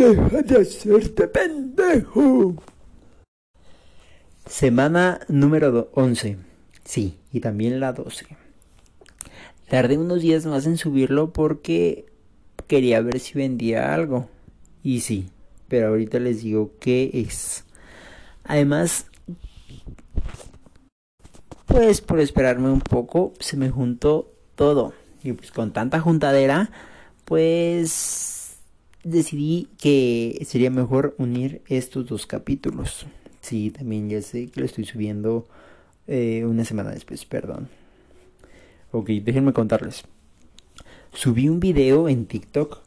Deja de hacerte pendejo. Semana número 11. Sí, y también la 12. Tardé unos días más en subirlo porque quería ver si vendía algo. Y sí, pero ahorita les digo qué es. Además, pues por esperarme un poco, se me juntó todo. Y pues con tanta juntadera, pues decidí que sería mejor unir estos dos capítulos. Sí, también ya sé que lo estoy subiendo eh, una semana después, perdón. Ok, déjenme contarles. Subí un video en TikTok.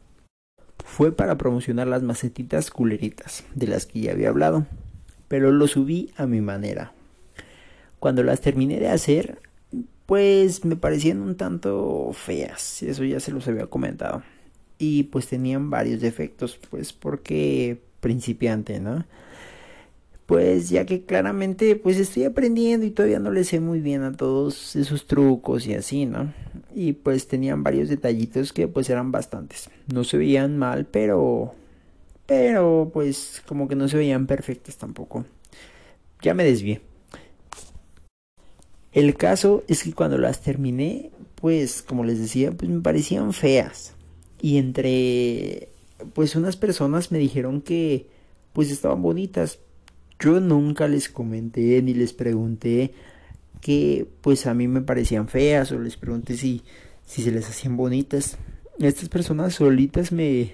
Fue para promocionar las macetitas culeritas, de las que ya había hablado. Pero lo subí a mi manera. Cuando las terminé de hacer, pues me parecían un tanto feas. Eso ya se los había comentado. Y pues tenían varios defectos, pues porque principiante, ¿no? pues ya que claramente pues estoy aprendiendo y todavía no le sé muy bien a todos esos trucos y así, ¿no? Y pues tenían varios detallitos que pues eran bastantes. No se veían mal, pero pero pues como que no se veían perfectos tampoco. Ya me desvié. El caso es que cuando las terminé, pues como les decía, pues me parecían feas. Y entre pues unas personas me dijeron que pues estaban bonitas, yo nunca les comenté ni les pregunté que pues a mí me parecían feas o les pregunté si, si se les hacían bonitas. Estas personas solitas me,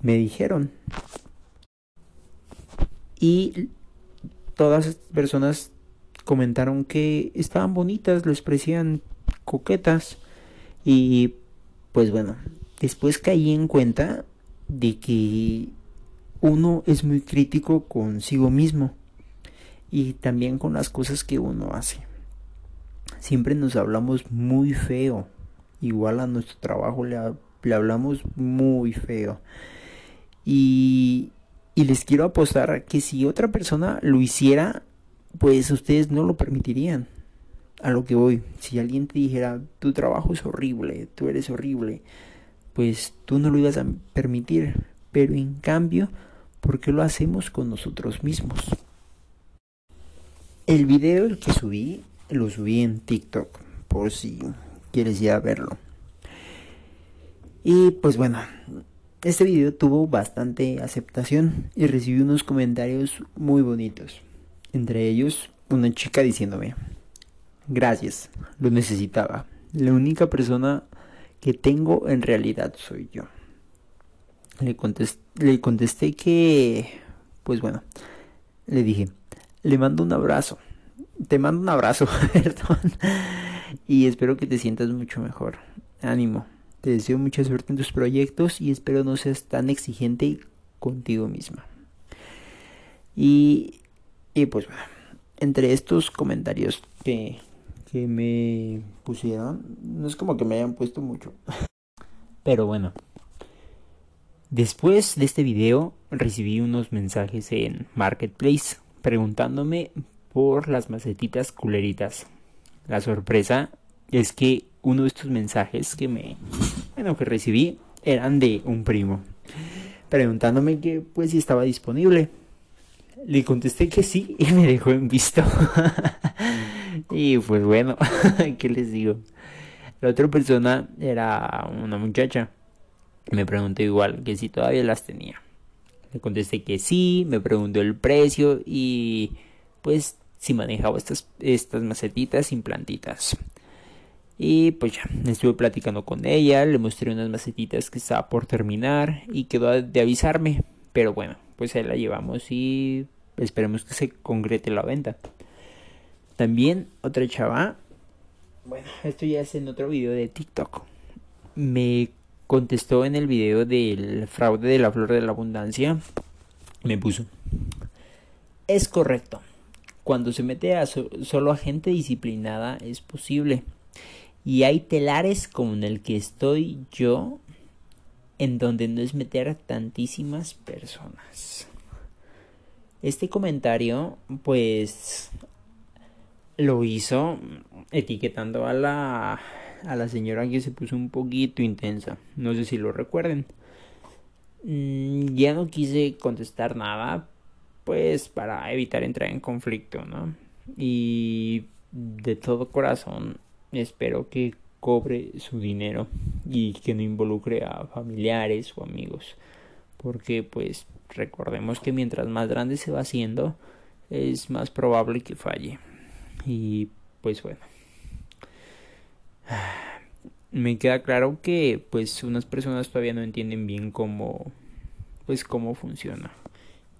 me dijeron. Y todas las personas comentaron que estaban bonitas, les parecían coquetas. Y pues bueno, después caí en cuenta de que uno es muy crítico consigo mismo y también con las cosas que uno hace. Siempre nos hablamos muy feo. Igual a nuestro trabajo le, hablamos muy feo. Y, y les quiero apostar que si otra persona lo hiciera, pues ustedes no lo permitirían. A lo que voy, si alguien te dijera, tu trabajo es horrible, tú eres horrible, pues tú no lo ibas a permitir. Pero en cambio, porque lo hacemos con nosotros mismos. El video el que subí, lo subí en TikTok, por si quieres ir a verlo. Y pues bueno, este video tuvo bastante aceptación y recibí unos comentarios muy bonitos. Entre ellos, una chica diciéndome, gracias, lo necesitaba. La única persona que tengo en realidad soy yo. Le contesté, que, pues bueno, le dije, le mando un abrazo. Te mando un abrazo, perdón. Y espero que te sientas mucho mejor. Ánimo. Te deseo mucha suerte en tus proyectos y espero no seas tan exigente contigo misma. Y, y pues bueno, entre estos comentarios que, que me pusieron, no es como que me hayan puesto mucho. Pero bueno, Después de este video recibí unos mensajes en Marketplace preguntándome por las macetitas culeritas. La sorpresa es que uno de estos mensajes que me bueno que recibí eran de un primo preguntándome que pues si estaba disponible. Le contesté que sí y me dejó en visto. y pues bueno, ¿qué les digo? La otra persona era una muchacha me preguntó igual que si todavía las tenía. Le contesté que sí, me preguntó el precio y pues si manejaba estas, estas macetitas sin plantitas. Y pues ya, estuve platicando con ella, le mostré unas macetitas que estaba por terminar y quedó de avisarme. Pero bueno, pues ahí la llevamos y esperemos que se concrete la venta. También otra chava, bueno, esto ya es en otro video de TikTok. Me contestó en el video del fraude de la flor de la abundancia, me puso, es correcto, cuando se mete a solo a gente disciplinada es posible. Y hay telares como en el que estoy yo, en donde no es meter a tantísimas personas. Este comentario, pues, lo hizo etiquetando a la a la señora que se puso un poquito intensa. No sé si lo recuerden. Mm, ya no quise contestar nada, pues para evitar entrar en conflicto, ¿no? Y de todo corazón espero que cobre su dinero y que no involucre a familiares o amigos porque pues recordemos que mientras más grande se va haciendo es más probable que falle y pues bueno. Me queda claro que pues unas personas todavía no entienden bien cómo pues cómo funciona.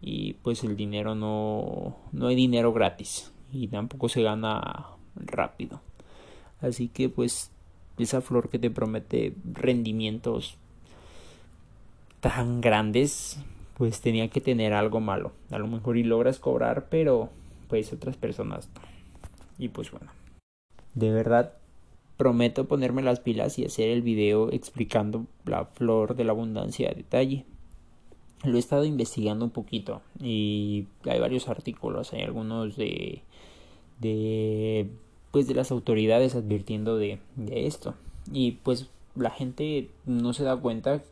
Y pues el dinero no no hay dinero gratis. Y tampoco se gana rápido. Así que pues esa flor que te promete rendimientos tan grandes pues tenía que tener algo malo. A lo mejor y logras cobrar pero pues otras personas no y pues bueno. De verdad prometo ponerme las pilas y hacer el video explicando la flor de la abundancia a detalle. Lo he estado investigando un poquito y hay varios artículos, hay algunos de de pues de las autoridades advirtiendo de, de esto. Y pues la gente no se da cuenta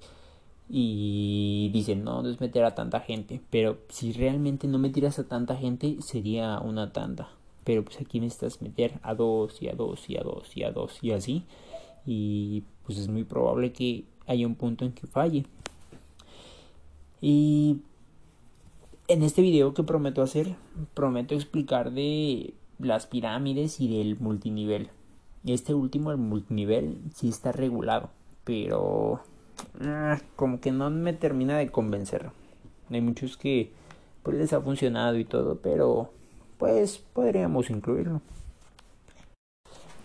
y dicen no, no es meter a tanta gente pero si realmente no metieras a tanta gente sería una tanda pero pues aquí necesitas meter a dos y a dos y a dos y a dos y así y pues es muy probable que haya un punto en que falle y en este video que prometo hacer, prometo explicar de las pirámides y del multinivel. Este último, el multinivel, sí está regulado, pero ah, como que no me termina de convencer. Hay muchos que pues les ha funcionado y todo, pero pues podríamos incluirlo.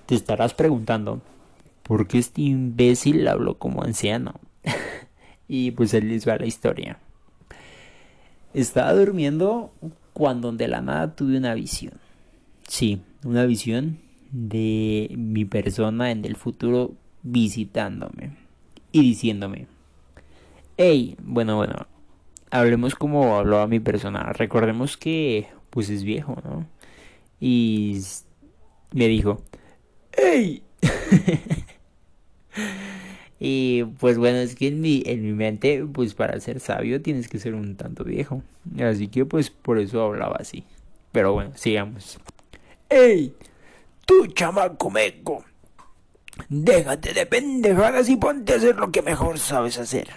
Te estarás preguntando, ¿por qué este imbécil habló como anciano? y pues él les va la historia. Estaba durmiendo cuando de la nada tuve una visión. Sí, una visión de mi persona en el futuro visitándome y diciéndome, hey, bueno, bueno, hablemos como hablaba mi persona. Recordemos que pues es viejo, ¿no? Y me dijo, hey. Y pues bueno, es que en mi, en mi mente, pues para ser sabio tienes que ser un tanto viejo. Así que pues por eso hablaba así. Pero bueno, sigamos. ¡Ey! Tú, chamaco meco. Déjate de pendejadas y ponte a hacer lo que mejor sabes hacer.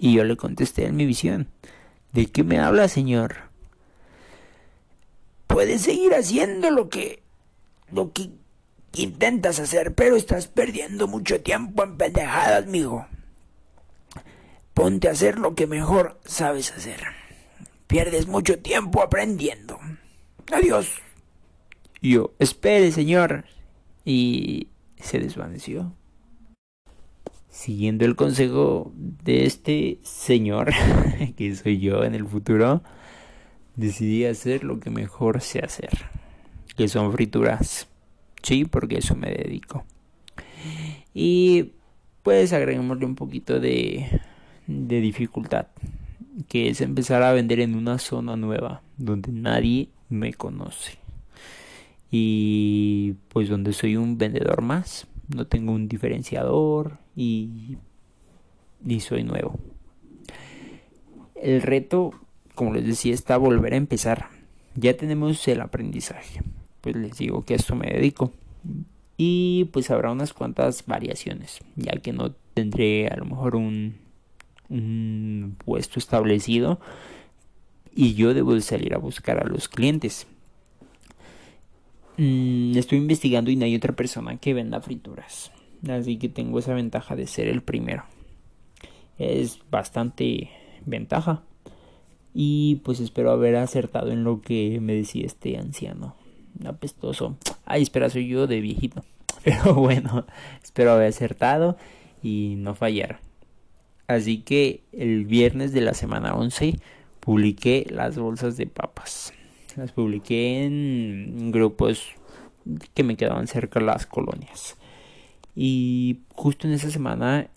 Y yo le contesté en mi visión. ¿De qué me habla, señor? Puedes seguir haciendo lo que... lo que intentas hacer, pero estás perdiendo mucho tiempo en pendejadas, mijo. Ponte a hacer lo que mejor sabes hacer. Pierdes mucho tiempo aprendiendo. Adiós. Yo, espere, señor. Y se desvaneció. Siguiendo el consejo de este señor, que soy yo en el futuro, decidí hacer lo que mejor sé hacer, que son frituras. Sí, porque eso me dedico. Y pues agreguémosle un poquito de, de dificultad, que es empezar a vender en una zona nueva, donde nadie me conoce. Y pues donde soy un vendedor más, no tengo un diferenciador y, y soy nuevo. El reto, como les decía, está volver a empezar. Ya tenemos el aprendizaje pues les digo que a esto me dedico. Y pues habrá unas cuantas variaciones, ya que no tendré a lo mejor un, puesto establecido y yo debo de salir a buscar a los clientes. Mm, estoy investigando y no hay otra persona que venda frituras. Así que tengo esa ventaja de ser el primero. Es bastante ventaja. Y pues espero haber acertado en lo que me decía este anciano apestoso. Ay, espera, soy yo de viejito. Pero bueno, espero haber acertado y no fallar. Así que el viernes de la semana 11 publiqué las bolsas de papas. Las publiqué en grupos que me quedaban cerca de las colonias. Y justo en esa semana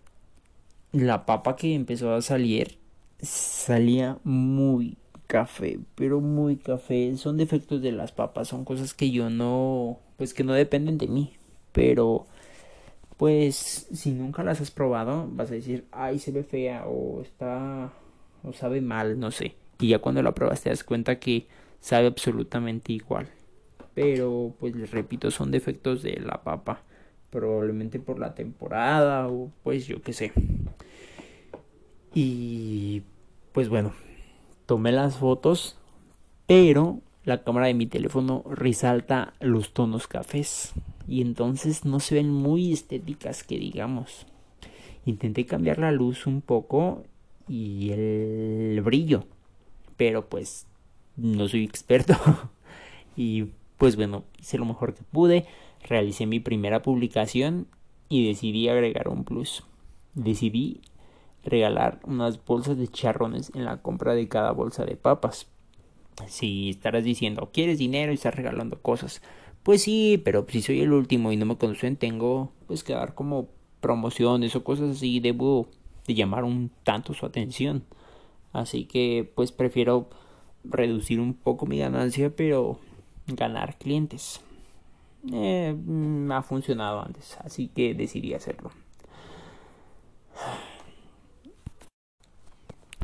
la papa que empezó a salir salía muy café, pero muy café. Son defectos de las papas, son cosas que yo no, pues que no dependen de mí. Pero, pues, si nunca las has probado, vas a decir, ay, se ve fea o está, o sabe mal, no sé. Y ya cuando lo pruebas te das cuenta que sabe absolutamente igual. Pero pues les repito, son defectos de la papa. Probablemente por la temporada o pues yo qué sé. Y pues bueno, tomé las fotos, pero la cámara de mi teléfono resalta los tonos cafés y entonces no se ven muy estéticas que digamos. Intenté cambiar la luz un poco y el brillo, pero pues no soy experto y pues bueno, hice lo mejor que pude, realicé mi primera publicación y decidí agregar un plus. Decidí regalar unas bolsas de charrones en la compra de cada bolsa de papas si estarás diciendo, ¿quieres dinero y estás regalando cosas? Pues sí, pero si soy el último y no me conocen, tengo pues que dar como promociones o cosas así, debo de llamar un tanto su atención. Así que pues prefiero reducir un poco mi ganancia, pero ganar clientes. Eh, me ha funcionado antes, así que decidí hacerlo.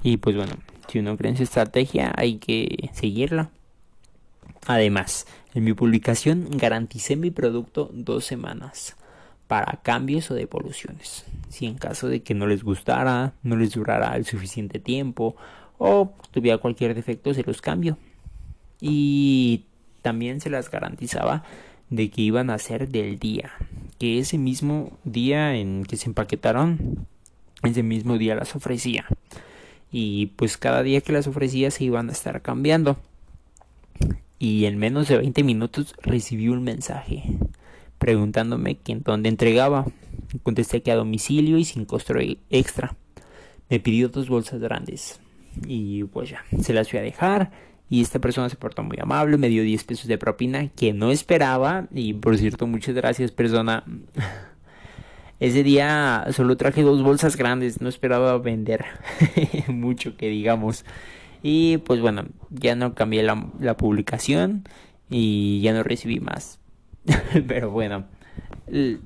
Y pues bueno, si uno cree en su estrategia, hay que seguirla. Además, en mi publicación garanticé mi producto dos semanas para cambios o devoluciones. Si en caso de que no les gustara, no les durara el suficiente tiempo o tuviera cualquier defecto, se los cambio. Y también se las garantizaba de que iban a ser del día, que ese mismo día en que se empaquetaron, ese mismo día las ofrecía y pues cada día que las ofrecía se iban a estar cambiando. Y en menos de 20 minutos recibí un mensaje preguntándome en dónde entregaba. Contesté que a domicilio y sin costo extra. Me pidió dos bolsas grandes y pues ya, se las fui a dejar y esta persona se portó muy amable, me dio 10 pesos de propina que no esperaba y por cierto muchas gracias persona ese día solo traje dos bolsas grandes, no esperaba vender mucho que digamos. Y pues bueno, ya no cambié la, publicación y ya no recibí más. Pero bueno,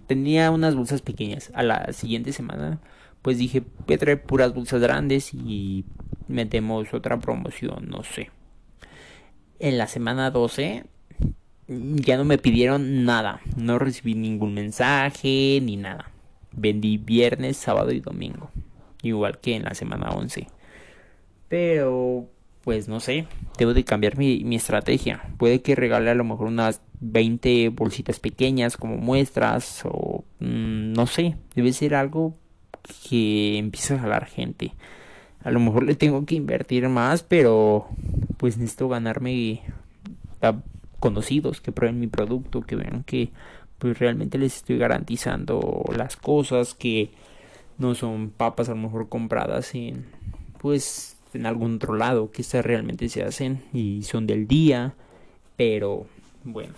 tenía unas bolsas pequeñas. A la siguiente semana pues dije, voy a traer puras bolsas grandes y metemos otra promoción, no sé. En la semana 12 ya no me pidieron nada, no recibí ningún mensaje ni nada. Vendí viernes, sábado y domingo. Igual que en la semana 11. Pero, pues no sé. Debo de cambiar mi, estrategia. Puede que regale a lo mejor unas 20 bolsitas pequeñas como muestras. O mm, no sé. Debe ser algo que empiece a jalar gente. A lo mejor le tengo que invertir más, pero pues necesito ganarme a conocidos que prueben mi producto, que vean que pues realmente les estoy garantizando las cosas que no son papas a lo mejor compradas en pues en algún otro lado que estas realmente se hacen y son del día pero bueno.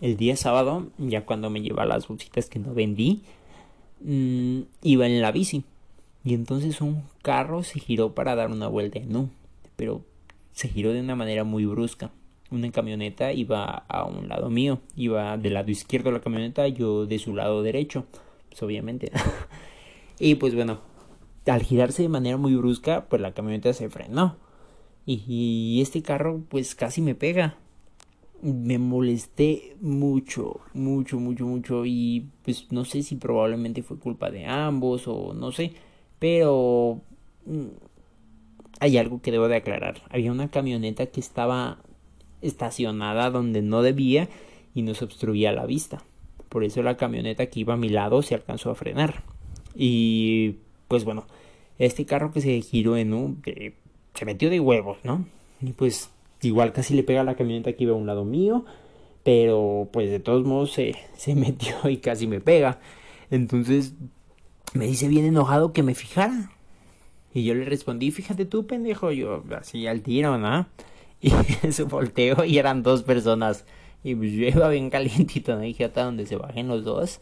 El día sábado ya cuando me lleva las bolsitas que no vendí mm, iba en la bici. Y entonces un carro se giró para dar una vuelta no pero se giró de una manera muy brusca una camioneta iba a un lado mío, iba del lado izquierdo de la camioneta, yo de su lado derecho, pues obviamente. y pues bueno, al girarse de manera muy brusca, pues la camioneta se frenó. Y, y este carro pues casi me pega. Me molesté mucho, mucho, mucho, mucho y pues no sé si probablemente fue culpa de ambos o no sé, pero mm, hay algo que debo de aclarar. Había una camioneta que estaba estacionada donde no debía y nos obstruía la vista. Por eso la camioneta que iba a mi lado se alcanzó a frenar. Y pues bueno, este carro que se giró en un... se metió de huevos, ¿no? Y pues igual casi le pega a la camioneta que iba a un lado mío. Pero pues de todos modos se, se metió y casi me pega. Entonces me dice bien enojado que me fijara. Y yo le respondí, fíjate tú, pendejo, yo así al tiro, ¿no? Y su volteo y eran dos personas. Y pues yo iba bien calientito, ¿no? Dije hasta donde se bajen los dos,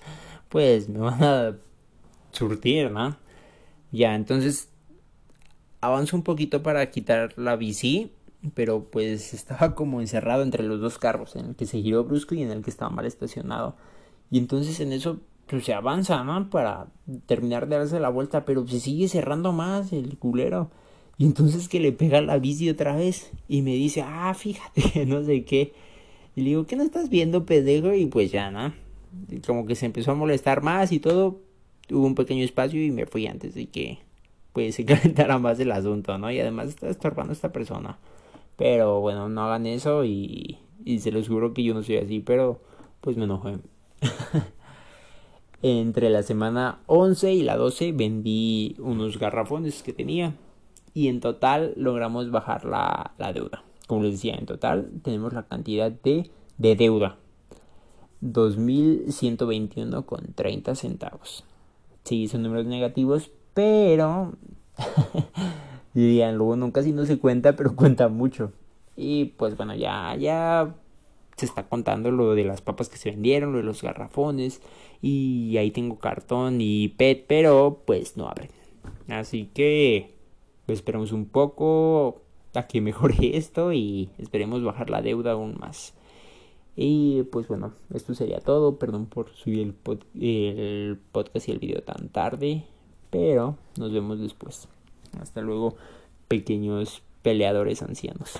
pues me van a surtir, ¿no? Ya, entonces avanzo un poquito para quitar la bici, pero pues estaba como encerrado entre los dos carros, en el que se giró brusco y en el que estaba mal estacionado. Y entonces en eso pues se avanza, ¿no? Para terminar de darse la vuelta, pero se sigue cerrando más el culero. Y entonces que le pega la bici otra vez y me dice, ah, fíjate, no sé qué. Y le digo, ¿qué no estás viendo, pendejo? Y pues ya, ¿no? como que se empezó a molestar más y todo. Hubo un pequeño espacio y me fui antes de que pues se calentara más el asunto, ¿no? Y además está estorbando a esta persona. Pero bueno, no hagan eso y, y se los juro que yo no soy así, pero pues me enojé. Entre la semana 11 y la 12 vendí unos garrafones que tenía y en total logramos bajar la, la deuda. Como les decía, en total tenemos la cantidad de, de deuda 2.121 con 30 centavos. Sí, son números negativos, pero dirían, luego nunca si no se cuenta, pero cuenta mucho. Y pues bueno, ya, ya se está contando lo de las papas que se vendieron, lo de los garrafones. Y ahí tengo cartón y PET, pero pues no abren. Así que pues, esperemos un poco a que mejore esto y esperemos bajar la deuda aún más. Y pues bueno, esto sería todo. Perdón por subir el, el podcast y el video tan tarde. Pero nos vemos después. Hasta luego, pequeños peleadores ancianos.